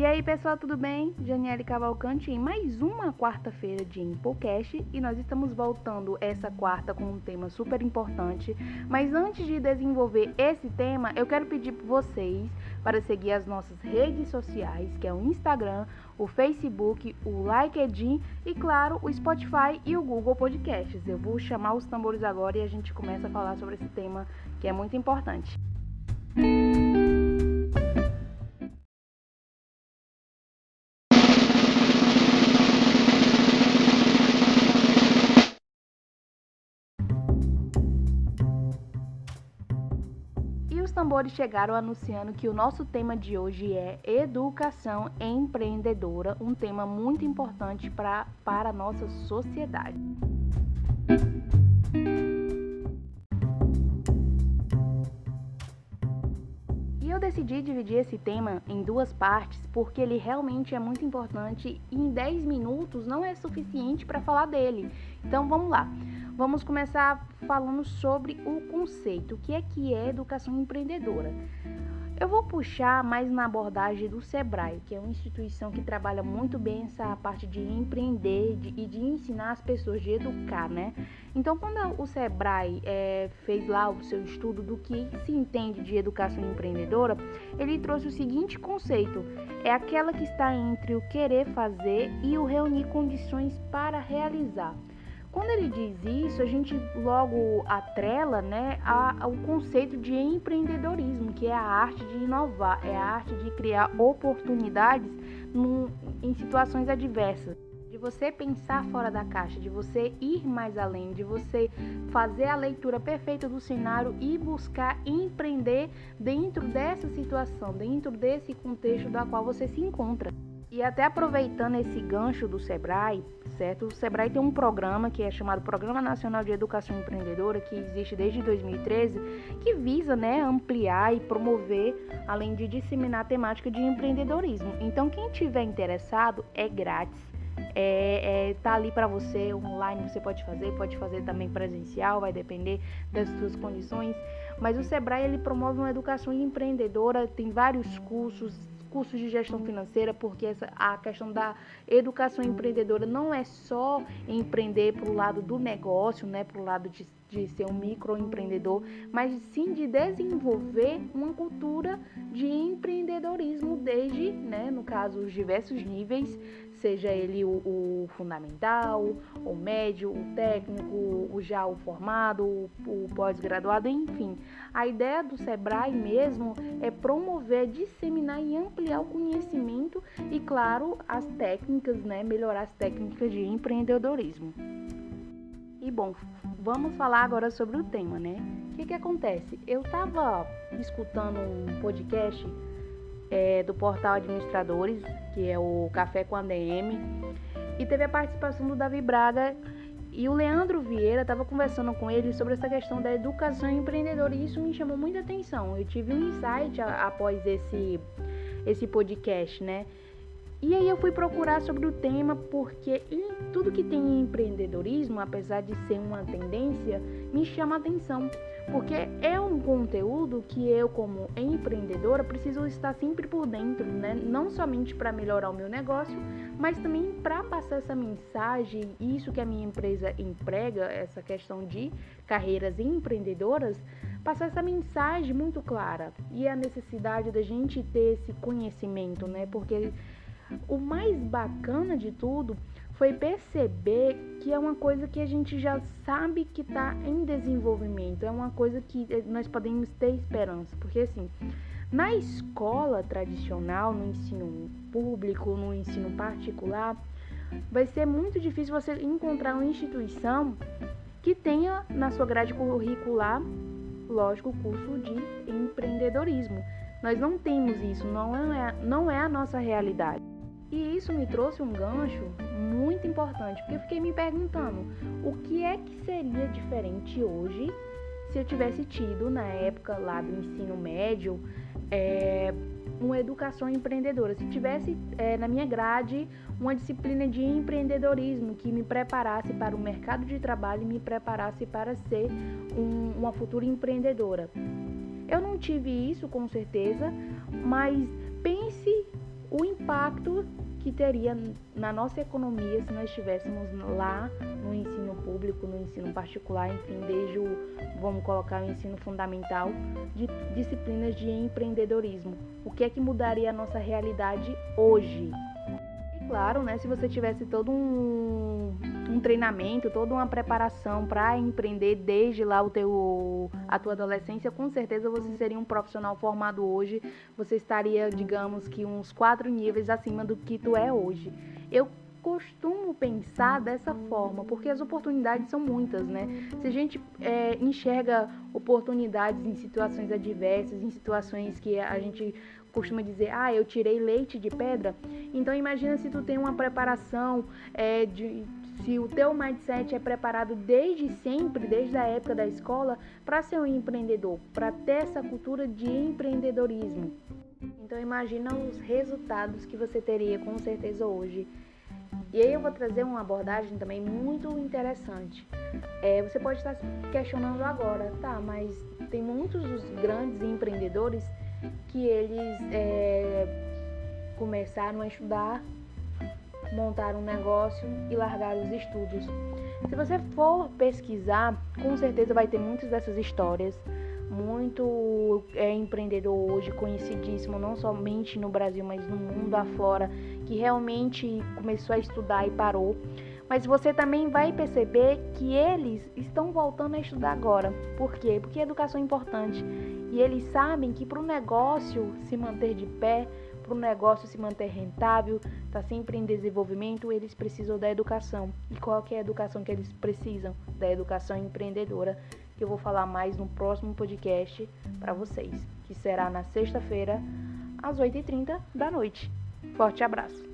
E aí, pessoal, tudo bem? Janiele Cavalcante em mais uma quarta-feira de Impocast e nós estamos voltando essa quarta com um tema super importante. Mas antes de desenvolver esse tema, eu quero pedir para vocês para seguir as nossas redes sociais, que é o Instagram, o Facebook, o LinkedIn e, claro, o Spotify e o Google Podcasts. Eu vou chamar os tambores agora e a gente começa a falar sobre esse tema que é muito importante. Os tambores chegaram anunciando que o nosso tema de hoje é educação empreendedora, um tema muito importante pra, para a nossa sociedade. Decidi dividir esse tema em duas partes porque ele realmente é muito importante e em 10 minutos não é suficiente para falar dele. Então vamos lá. Vamos começar falando sobre o conceito, o que é que é educação empreendedora. Eu vou puxar mais na abordagem do Sebrae, que é uma instituição que trabalha muito bem essa parte de empreender de, e de ensinar as pessoas, de educar, né? Então, quando o Sebrae é, fez lá o seu estudo do que se entende de educação empreendedora, ele trouxe o seguinte conceito: é aquela que está entre o querer fazer e o reunir condições para realizar. Quando ele diz isso, a gente logo atrela né, ao conceito de empreendedorismo, que é a arte de inovar, é a arte de criar oportunidades num, em situações adversas. De você pensar fora da caixa, de você ir mais além, de você fazer a leitura perfeita do cenário e buscar empreender dentro dessa situação, dentro desse contexto da qual você se encontra. E até aproveitando esse gancho do Sebrae, certo? O Sebrae tem um programa que é chamado Programa Nacional de Educação Empreendedora, que existe desde 2013, que visa, né, ampliar e promover, além de disseminar a temática de empreendedorismo. Então, quem tiver interessado, é grátis. É, é, tá ali para você, online você pode fazer, pode fazer também presencial, vai depender das suas condições. Mas o Sebrae ele promove uma educação empreendedora, tem vários cursos, cursos de gestão financeira, porque essa, a questão da educação empreendedora não é só empreender para o lado do negócio, né, para o lado de, de ser um microempreendedor, mas sim de desenvolver uma cultura de empreendedorismo desde, né, no caso, os diversos níveis, seja ele o, o fundamental, o médio, o técnico, o já o formado, o, o pós-graduado, enfim. A ideia do Sebrae mesmo é promover, disseminar e ampliar o conhecimento e, claro, as técnicas, né, melhorar as técnicas de empreendedorismo. E bom, vamos falar agora sobre o tema, né? O que, que acontece? Eu estava escutando um podcast é, do portal Administradores, que é o Café com a DM, e teve a participação do Davi Braga e o Leandro Vieira estava conversando com ele sobre essa questão da educação empreendedora e isso me chamou muita atenção. Eu tive um insight após esse, esse podcast, né? E aí eu fui procurar sobre o tema porque tudo que tem em empreendedorismo, apesar de ser uma tendência, me chama atenção, porque é um conteúdo que eu como empreendedora preciso estar sempre por dentro, né? Não somente para melhorar o meu negócio, mas também para passar essa mensagem, isso que a minha empresa emprega, essa questão de carreiras empreendedoras, passar essa mensagem muito clara e a necessidade da gente ter esse conhecimento, né? Porque o mais bacana de tudo foi perceber que é uma coisa que a gente já sabe que está em desenvolvimento, é uma coisa que nós podemos ter esperança, porque assim, na escola tradicional, no ensino público, no ensino particular, vai ser muito difícil você encontrar uma instituição que tenha na sua grade curricular, lógico, o curso de empreendedorismo. Nós não temos isso, não é, não é a nossa realidade. E isso me trouxe um gancho muito importante, porque eu fiquei me perguntando o que é que seria diferente hoje se eu tivesse tido na época lá do ensino médio é, uma educação empreendedora, se tivesse é, na minha grade uma disciplina de empreendedorismo que me preparasse para o mercado de trabalho e me preparasse para ser um, uma futura empreendedora. Eu não tive isso com certeza, mas pense o impacto que teria na nossa economia se nós estivéssemos lá no ensino público, no ensino particular, enfim, desde o, vamos colocar o ensino fundamental, de disciplinas de empreendedorismo. O que é que mudaria a nossa realidade hoje? claro, né, se você tivesse todo um, um treinamento, toda uma preparação para empreender desde lá o teu, a tua adolescência, com certeza você seria um profissional formado hoje. Você estaria, digamos que uns quatro níveis acima do que tu é hoje. Eu costumo pensar dessa forma, porque as oportunidades são muitas, né? Se a gente é, enxerga oportunidades em situações adversas, em situações que a gente costuma dizer, ah, eu tirei leite de pedra. Então imagina se tu tem uma preparação é, de se o teu mindset é preparado desde sempre, desde a época da escola, para ser um empreendedor, para ter essa cultura de empreendedorismo. Então imagina os resultados que você teria com certeza hoje. E aí eu vou trazer uma abordagem também muito interessante. É, você pode estar se questionando agora, tá? Mas tem muitos dos grandes empreendedores que eles é, começaram a estudar, montaram um negócio e largaram os estudos. Se você for pesquisar, com certeza vai ter muitas dessas histórias. Muito é, empreendedor hoje, conhecidíssimo, não somente no Brasil, mas no mundo afora, que realmente começou a estudar e parou. Mas você também vai perceber que eles estão voltando a estudar agora. Por quê? Porque a educação é importante. E eles sabem que para o negócio se manter de pé, para o negócio se manter rentável, está sempre em desenvolvimento, eles precisam da educação. E qual é a educação que eles precisam? Da educação empreendedora, que eu vou falar mais no próximo podcast para vocês, que será na sexta-feira, às 8h30 da noite. Forte abraço!